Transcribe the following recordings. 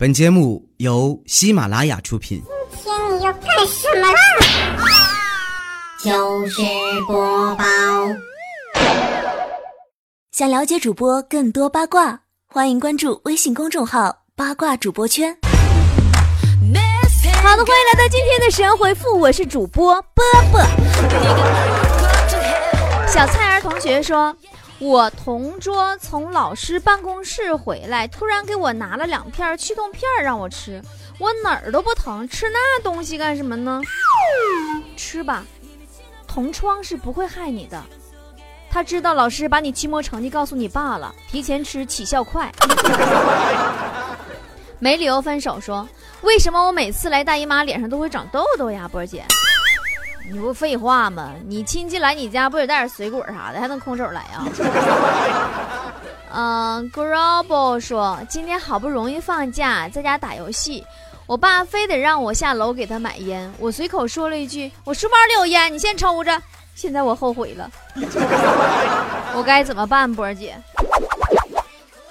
本节目由喜马拉雅出品。今天你要干什么啦？就是播报。想了解主播更多八卦，欢迎关注微信公众号“八卦主播圈”。好的，欢迎来到今天的神回复，我是主播波波。小菜儿同学说。我同桌从老师办公室回来，突然给我拿了两片去痛片让我吃，我哪儿都不疼，吃那东西干什么呢？吃吧，同窗是不会害你的。他知道老师把你期末成绩告诉你爸了，提前吃起效快。没理由分手说，为什么我每次来大姨妈脸上都会长痘痘呀，波姐？你不废话吗？你亲戚来你家不得带点水果啥的，还能空手来啊？嗯 g r o b o 说今天好不容易放假，在家打游戏，我爸非得让我下楼给他买烟，我随口说了一句：“我书包里有烟，你先抽着。”现在我后悔了，我该怎么办？波儿姐，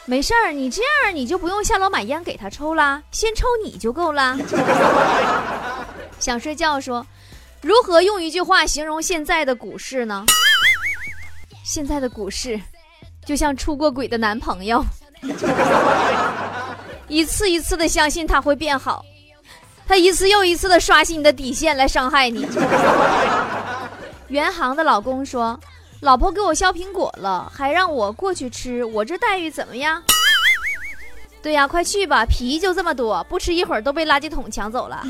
没事儿，你这样你就不用下楼买烟给他抽啦，先抽你就够了。想睡觉说。如何用一句话形容现在的股市呢？现在的股市就像出过轨的男朋友，一次一次的相信他会变好，他一次又一次的刷新你的底线来伤害你。原航的老公说：“老婆给我削苹果了，还让我过去吃，我这待遇怎么样？”对呀，快去吧，皮就这么多，不吃一会儿都被垃圾桶抢走了。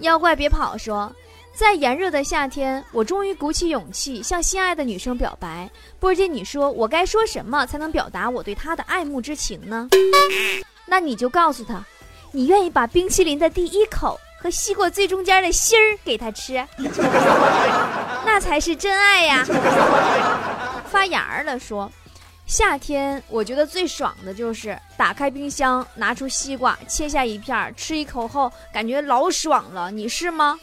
妖怪别跑！说，在炎热的夏天，我终于鼓起勇气向心爱的女生表白。波姐，你说我该说什么才能表达我对她的爱慕之情呢？那你就告诉她，你愿意把冰淇淋的第一口和西瓜最中间的芯儿给她吃，那才是真爱呀！发芽了，说。夏天我觉得最爽的就是打开冰箱，拿出西瓜，切下一片，吃一口后感觉老爽了。你是吗？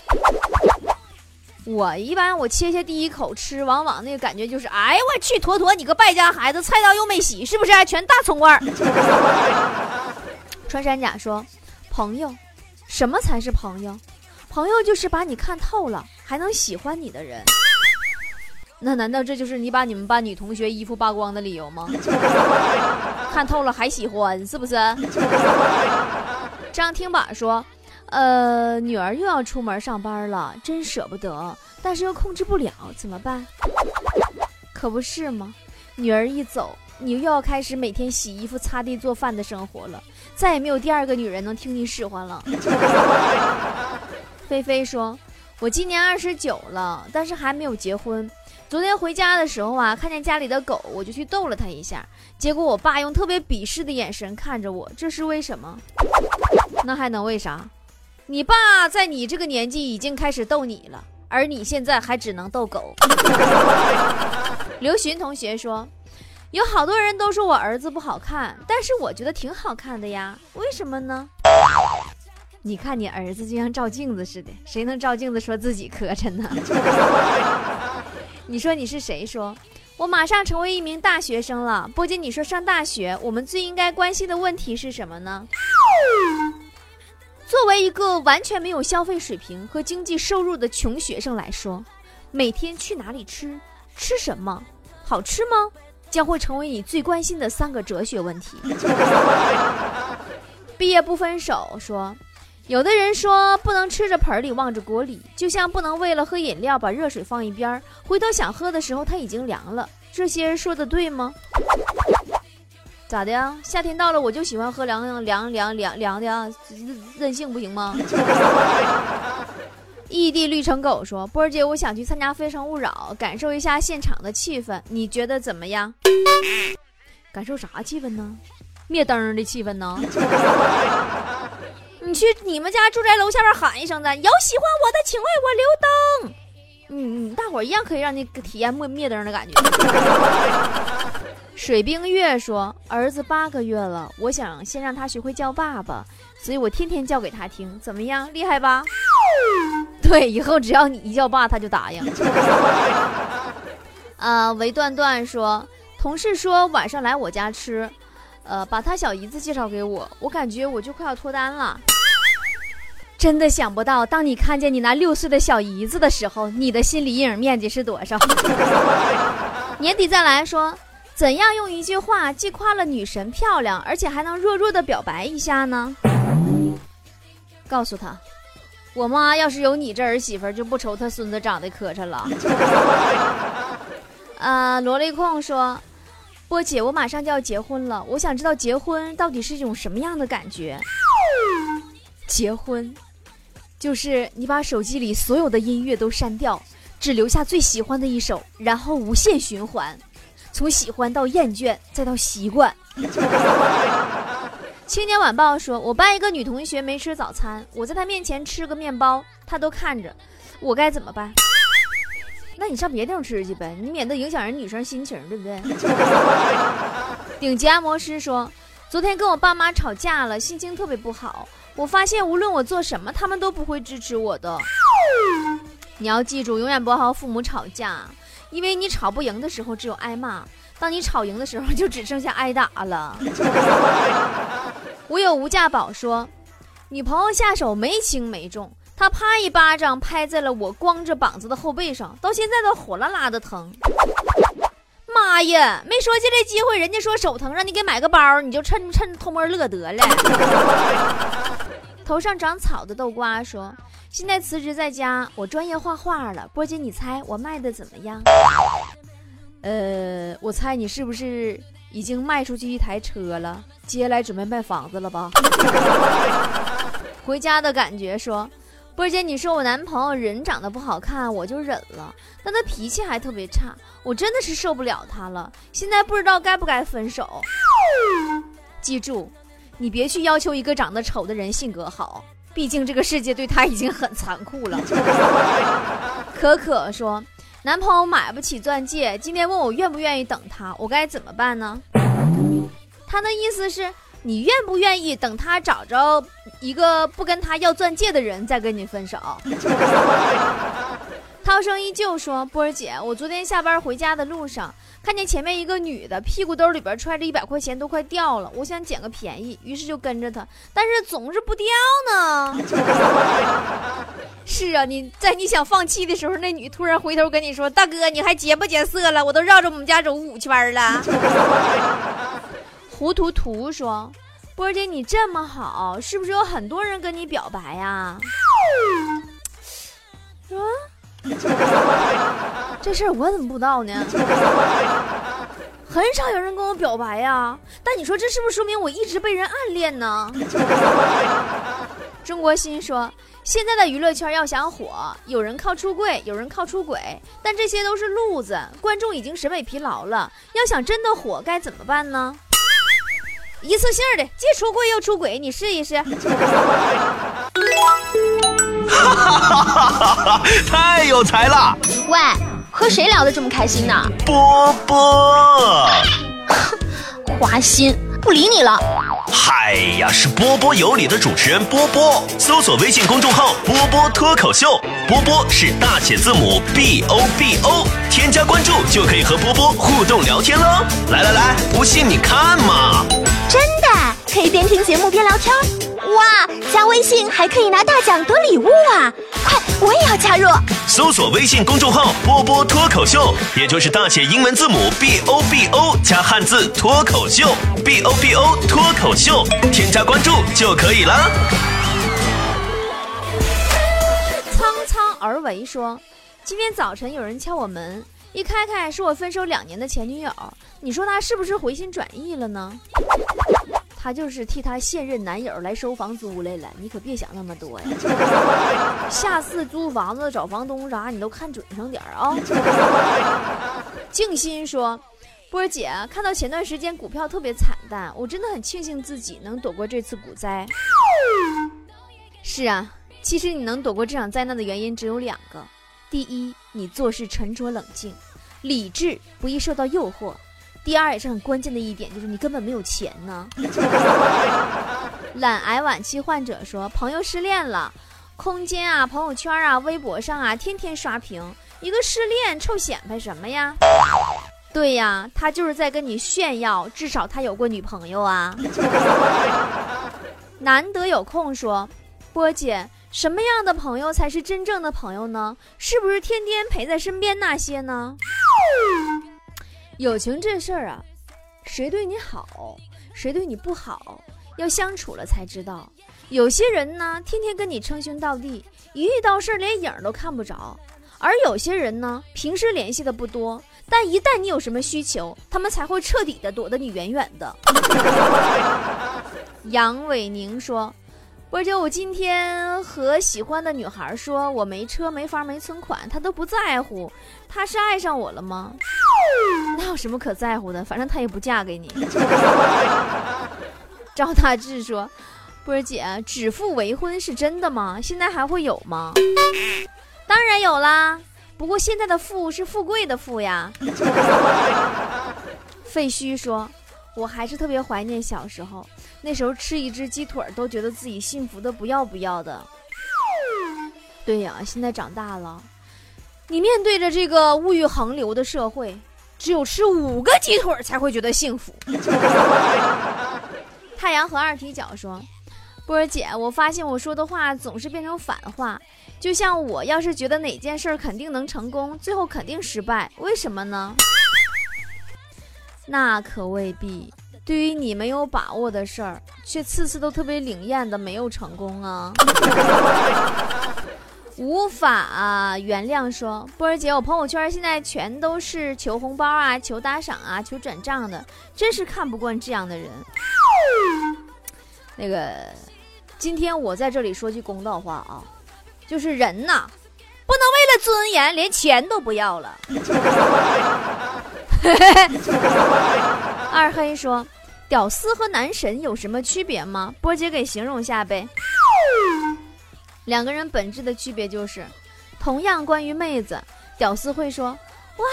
我一般我切下第一口吃，往往那个感觉就是，哎我去，坨坨你个败家孩子，菜刀又没洗，是不是？全大葱味儿。穿山甲说：“朋友，什么才是朋友？朋友就是把你看透了，还能喜欢你的人。”那难道这就是你把你们班女同学衣服扒光的理由吗？看透了还喜欢是不是？张听板说，呃，女儿又要出门上班了，真舍不得，但是又控制不了，怎么办？可不是吗？女儿一走，你又要开始每天洗衣服、擦地、做饭的生活了，再也没有第二个女人能听你使唤了。菲菲说，我今年二十九了，但是还没有结婚。昨天回家的时候啊，看见家里的狗，我就去逗了它一下。结果我爸用特别鄙视的眼神看着我，这是为什么？那还能为啥？你爸在你这个年纪已经开始逗你了，而你现在还只能逗狗。刘寻同学说，有好多人都说我儿子不好看，但是我觉得挺好看的呀，为什么呢？你看你儿子就像照镜子似的，谁能照镜子说自己磕碜呢？你说你是谁？说，我马上成为一名大学生了。波姐，你说上大学，我们最应该关心的问题是什么呢？作为一个完全没有消费水平和经济收入的穷学生来说，每天去哪里吃，吃什么，好吃吗？将会成为你最关心的三个哲学问题。毕业不分手，说。有的人说不能吃着盆里望着锅里，就像不能为了喝饮料把热水放一边，回头想喝的时候它已经凉了。这些人说的对吗？咋的呀？夏天到了我就喜欢喝凉凉凉凉凉的啊，任性不行吗？异地绿成狗说：“波儿姐，我想去参加《非诚勿扰》，感受一下现场的气氛，你觉得怎么样？感受啥气氛呢？灭灯的气氛呢？”你去你们家住宅楼下边喊一声子，有喜欢我的请为我留灯。嗯嗯，大伙儿一样可以让你体验灭灭灯的感觉。水冰月说：“儿子八个月了，我想先让他学会叫爸爸，所以我天天叫给他听，怎么样？厉害吧？”对，以后只要你一叫爸，他就答应。啊，韦段段说：“同事说晚上来我家吃。”呃，把他小姨子介绍给我，我感觉我就快要脱单了。真的想不到，当你看见你那六岁的小姨子的时候，你的心理阴影面积是多少？年底再来说，怎样用一句话既夸了女神漂亮，而且还能弱弱的表白一下呢？告诉他，我妈要是有你这儿媳妇，就不愁她孙子长得磕碜了。呃，萝莉控说。波姐，我马上就要结婚了，我想知道结婚到底是一种什么样的感觉？结婚，就是你把手机里所有的音乐都删掉，只留下最喜欢的一首，然后无限循环，从喜欢到厌倦，再到习惯。青年晚报说，我班一个女同学没吃早餐，我在她面前吃个面包，她都看着，我该怎么办？那你上别地方吃去呗，你免得影响人女生心情，对不对？顶级按摩师说，昨天跟我爸妈吵架了，心情特别不好。我发现无论我做什么，他们都不会支持我的。你要记住，永远不要和父母吵架，因为你吵不赢的时候只有挨骂，当你吵赢的时候就只剩下挨打了。我有无价宝说，女朋友下手没轻没重。他啪一巴掌拍在了我光着膀子的后背上，到现在都火辣辣的疼。妈呀，没说借这机会，人家说手疼，让你给买个包，你就趁趁偷摸乐得了。头上长草的豆瓜说：“现在辞职在家，我专业画画了。波姐，你猜我卖的怎么样？”呃，我猜你是不是已经卖出去一台车了？接下来准备卖房子了吧？回家的感觉说。波姐，你说我男朋友人长得不好看，我就忍了，但他脾气还特别差，我真的是受不了他了。现在不知道该不该分手。记住，你别去要求一个长得丑的人性格好，毕竟这个世界对他已经很残酷了。可可说，男朋友买不起钻戒，今天问我愿不愿意等他，我该怎么办呢？他的意思是。你愿不愿意等他找着一个不跟他要钻戒的人再跟你分手？涛声依旧说：“波儿姐，我昨天下班回家的路上，看见前面一个女的屁股兜里边揣着一百块钱，都快掉了。我想捡个便宜，于是就跟着她，但是总是不掉呢。是啊，你在你想放弃的时候，那女突然回头跟你说：‘ 大哥，你还劫不劫色了？我都绕着我们家走五圈了。’”糊涂图说：“波姐，你这么好，是不是有很多人跟你表白呀？”啊，这事儿我怎么不知道呢？很少有人跟我表白呀。但你说这是不是说明我一直被人暗恋呢？中国心说：“现在的娱乐圈要想火，有人靠出柜，有人靠出轨，但这些都是路子，观众已经审美疲劳了。要想真的火，该怎么办呢？”一次性的，既出柜又出轨，你试一试。哈哈哈哈哈！太有才了。喂，和谁聊得这么开心呢？波波。花心。不理你了。嗨呀，是波波有理的主持人波波。搜索微信公众号“波波脱口秀”，波波是大写字母 B O B O，添加关注就可以和波波互动聊天喽。来来来，不信你看嘛。真的，可以边听节目边聊天。哇，加微信还可以拿大奖得礼物啊！快，我也要加入。搜索微信公众号“波波脱口秀”，也就是大写英文字母 B O B O 加汉字“脱口秀 ”，B O B O 脱口秀，添加关注就可以了。苍苍而为说，今天早晨有人敲我门，一开开是我分手两年的前女友，你说她是不是回心转意了呢？他就是替她现任男友来收房租来了，你可别想那么多呀。下次租房子找房东啥，你都看准上点啊。静心说：“波姐，看到前段时间股票特别惨淡，我真的很庆幸自己能躲过这次股灾。”是啊，其实你能躲过这场灾难的原因只有两个：第一，你做事沉着冷静，理智，不易受到诱惑。第二也是很关键的一点，就是你根本没有钱呢。懒癌晚期患者说，朋友失恋了，空间啊、朋友圈啊、微博上啊，天天刷屏。一个失恋臭显摆什么呀？对呀，他就是在跟你炫耀，至少他有过女朋友啊。难得有空说，波姐，什么样的朋友才是真正的朋友呢？是不是天天陪在身边那些呢？友情这事儿啊，谁对你好，谁对你不好，要相处了才知道。有些人呢，天天跟你称兄道弟，一遇到事儿连影都看不着；而有些人呢，平时联系的不多，但一旦你有什么需求，他们才会彻底的躲得你远远的。杨伟宁说：“波姐，我今天和喜欢的女孩说，我没车、没房、没存款，她都不在乎，她是爱上我了吗？那有什么可在乎的？反正她也不嫁给你。”赵大志说：“波姐，指腹为婚是真的吗？现在还会有吗？”当然有啦，不过现在的富是富贵的富呀。废墟说：“我还是特别怀念小时候。”那时候吃一只鸡腿都觉得自己幸福的不要不要的。对呀，现在长大了，你面对着这个物欲横流的社会，只有吃五个鸡腿才会觉得幸福。太阳和二踢脚说：“波儿姐，我发现我说的话总是变成反话，就像我要是觉得哪件事肯定能成功，最后肯定失败，为什么呢？那可未必。”对于你没有把握的事儿，却次次都特别灵验的没有成功啊！无法原谅说，波儿姐，我朋友圈现在全都是求红包啊、求打赏啊、求转账的，真是看不惯这样的人。那个，今天我在这里说句公道话啊，就是人呐，不能为了尊严连钱都不要了。二黑说：“屌丝和男神有什么区别吗？”波姐给形容下呗。两个人本质的区别就是，同样关于妹子，屌丝会说：“哇，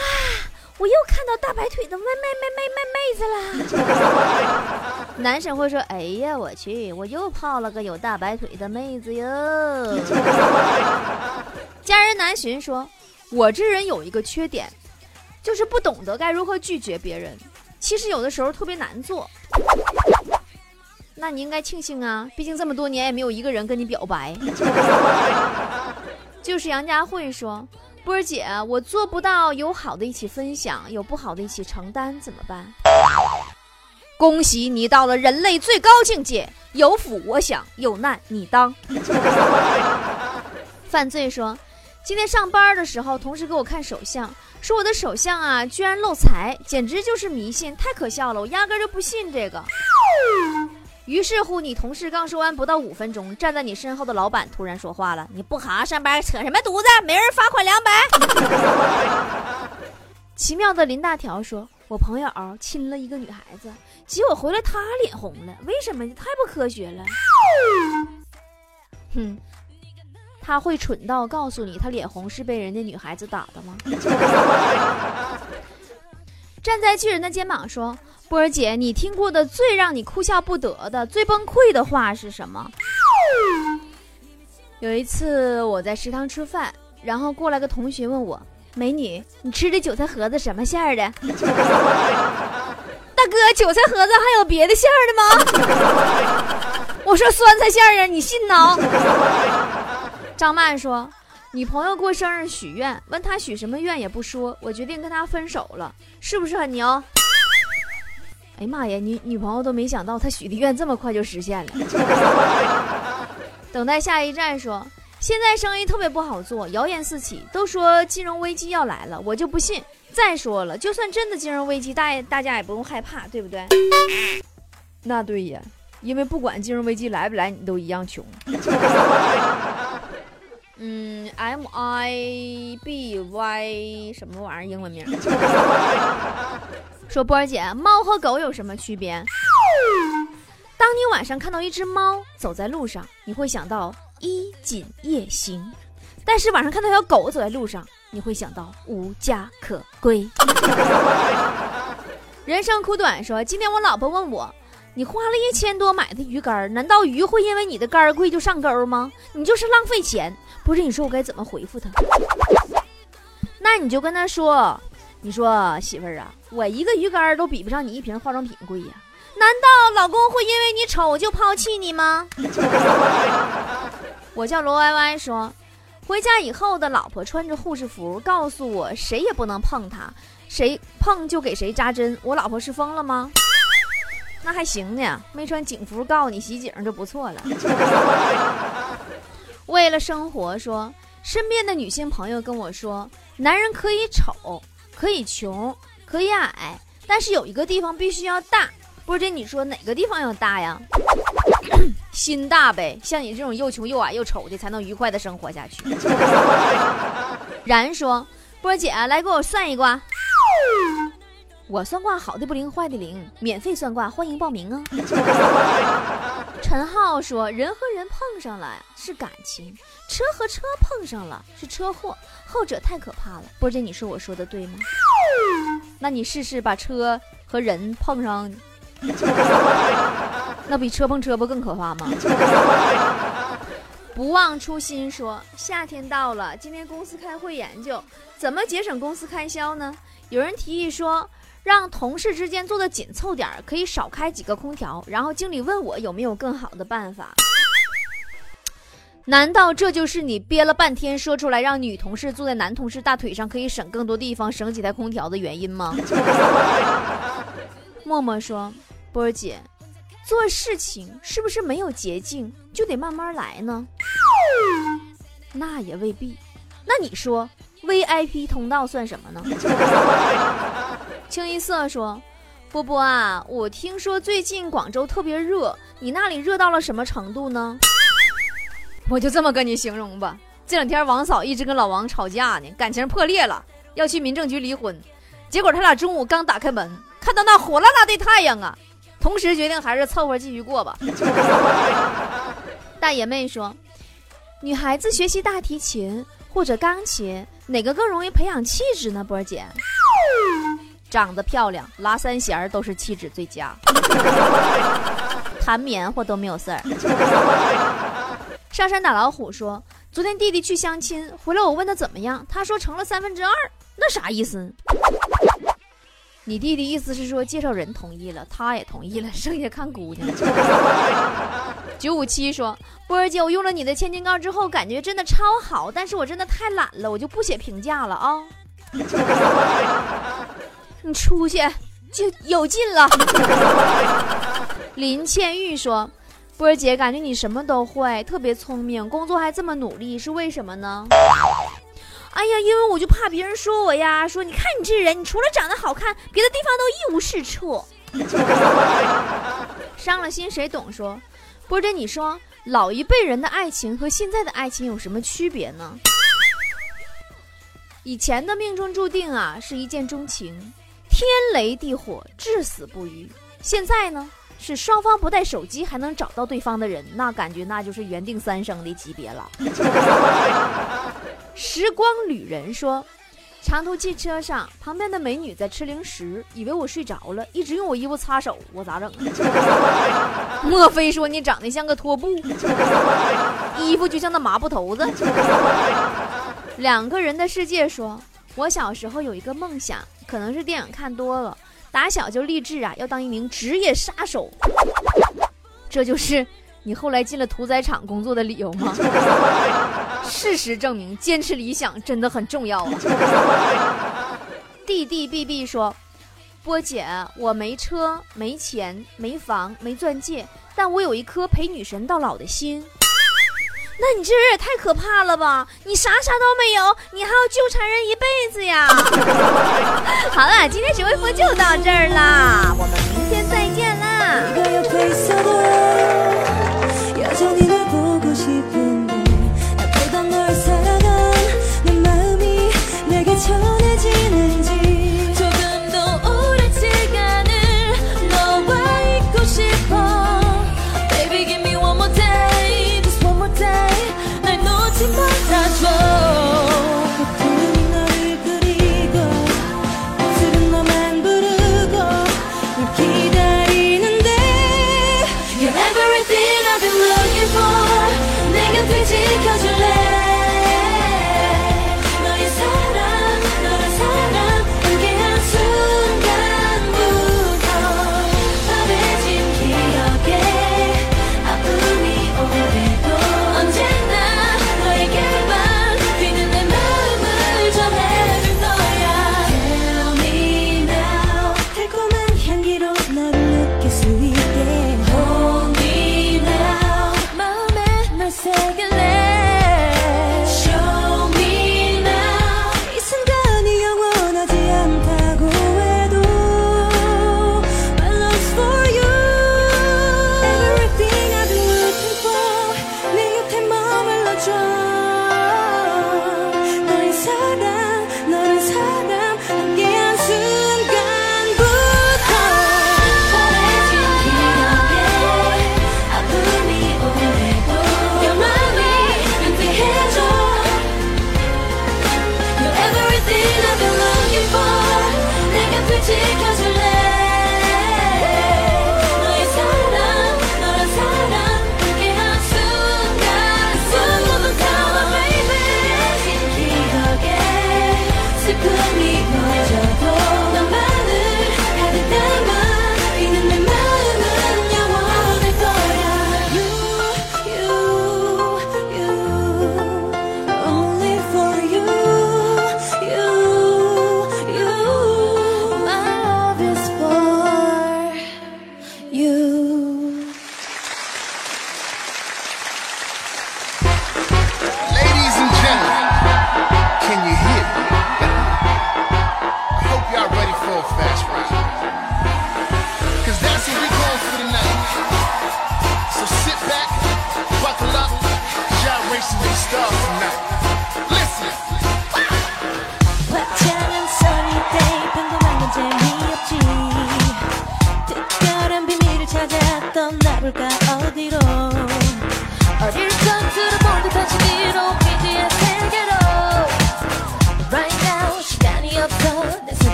我又看到大白腿的妹妹妹妹妹妹子啦。”男神会说：“哎呀，我去，我又泡了个有大白腿的妹子哟。”家人南巡说：“我这人有一个缺点。”就是不懂得该如何拒绝别人，其实有的时候特别难做。那你应该庆幸啊，毕竟这么多年也没有一个人跟你表白。就是杨佳慧说：“波儿姐，我做不到有好的一起分享，有不好的一起承担，怎么办？”恭喜你到了人类最高境界，有福我享，有难你当。犯罪说：“今天上班的时候，同事给我看手相。”说我的手相啊，居然漏财，简直就是迷信，太可笑了！我压根就不信这个。于是乎，你同事刚说完不到五分钟，站在你身后的老板突然说话了：“你不好好上班，扯什么犊子？每人罚款两百。”奇妙的林大条说：“我朋友亲了一个女孩子，结果回来他脸红了，为什么？太不科学了。”哼。他会蠢到告诉你，他脸红是被人家女孩子打的吗？站在巨人的肩膀说：“波儿姐，你听过的最让你哭笑不得的、最崩溃的话是什么？”有一次我在食堂吃饭，然后过来个同学问我：“美女，你吃的韭菜盒子什么馅儿的？” 大哥，韭菜盒子还有别的馅儿的吗？我说酸菜馅儿啊，你信呢？张曼说：“女朋友过生日许愿，问他许什么愿也不说，我决定跟他分手了，是不是很牛？”哎呀妈呀，女女朋友都没想到他许的愿这么快就实现了。等待下一站说：“现在生意特别不好做，谣言四起，都说金融危机要来了，我就不信。再说了，就算真的金融危机，大大家也不用害怕，对不对？”那对呀，因为不管金融危机来不来，你都一样穷。嗯，M I B Y 什么玩意儿？英文名？说波儿姐，猫和狗有什么区别？当你晚上看到一只猫走在路上，你会想到衣锦夜行；但是晚上看到条狗走在路上，你会想到无家可归。人生苦短，说今天我老婆问我。你花了一千多买的鱼竿，难道鱼会因为你的竿贵就上钩吗？你就是浪费钱。不是，你说我该怎么回复他？那你就跟他说，你说媳妇儿啊，我一个鱼竿都比不上你一瓶化妆品贵呀。难道老公会因为你丑就抛弃你吗？我叫罗歪歪说，回家以后的老婆穿着护士服，告诉我谁也不能碰她，谁碰就给谁扎针。我老婆是疯了吗？那还行呢，没穿警服告你袭警就不错了。为了生活，说身边的女性朋友跟我说，男人可以丑。可以穷，可以矮，但是有一个地方必须要大。波姐，你说哪个地方要大呀？心大呗，像你这种又穷又矮又丑的，才能愉快的生活下去。然说，波姐来给我算一卦。我算卦好的不灵，坏的灵，免费算卦，欢迎报名啊。陈浩说，人和人碰上了是感情，车和车碰上了是车祸。后者太可怕了，波姐，你说我说的对吗？那你试试把车和人碰上，那比车碰车不更可怕吗？不忘初心说，夏天到了，今天公司开会研究怎么节省公司开销呢？有人提议说，让同事之间坐的紧凑点可以少开几个空调。然后经理问我有没有更好的办法。难道这就是你憋了半天说出来让女同事坐在男同事大腿上可以省更多地方、省几台空调的原因吗？默默说：“波儿姐，做事情是不是没有捷径，就得慢慢来呢？”那也未必。那你说 VIP 通道算什么呢？清一色说：“波波啊，我听说最近广州特别热，你那里热到了什么程度呢？”我就这么跟你形容吧，这两天王嫂一直跟老王吵架呢，感情破裂了，要去民政局离婚。结果他俩中午刚打开门，看到那火辣辣的太阳啊，同时决定还是凑合继续过吧。大爷妹说，女孩子学习大提琴或者钢琴，哪个更容易培养气质呢？波儿姐，长得漂亮，拉三弦儿都是气质最佳，弹棉花都没有事儿。上山打老虎说：“昨天弟弟去相亲回来，我问他怎么样，他说成了三分之二，那啥意思？你弟弟意思是说介绍人同意了，他也同意了，剩下看姑娘。”九五七说：“波儿姐，我用了你的千金膏之后，感觉真的超好，但是我真的太懒了，我就不写评价了啊。你出去就有劲了。”林倩玉说。波儿姐，感觉你什么都会，特别聪明，工作还这么努力，是为什么呢？哎呀，因为我就怕别人说我呀，说你看你这人，你除了长得好看，别的地方都一无是处。伤了心谁懂？说，波儿姐，你说老一辈人的爱情和现在的爱情有什么区别呢？以前的命中注定啊，是一见钟情，天雷地火，至死不渝。现在呢？是双方不带手机还能找到对方的人，那感觉那就是缘定三生的级别了。时光旅人说，长途汽车上旁边的美女在吃零食，以为我睡着了，一直用我衣服擦手，我咋整？莫非说你长得像个拖布，衣服就像那麻布头子？两个人的世界说，我小时候有一个梦想，可能是电影看多了。打小就立志啊，要当一名职业杀手。这就是你后来进了屠宰场工作的理由吗？事实证明，坚持理想真的很重要啊。弟弟 B B 说：“波姐，我没车、没钱、没房、没钻戒，但我有一颗陪女神到老的心。”那你这人也太可怕了吧！你啥啥都没有，你还要纠缠人一辈子呀？好了，今天学微博就到这儿啦，我们明天再见啦。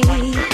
自。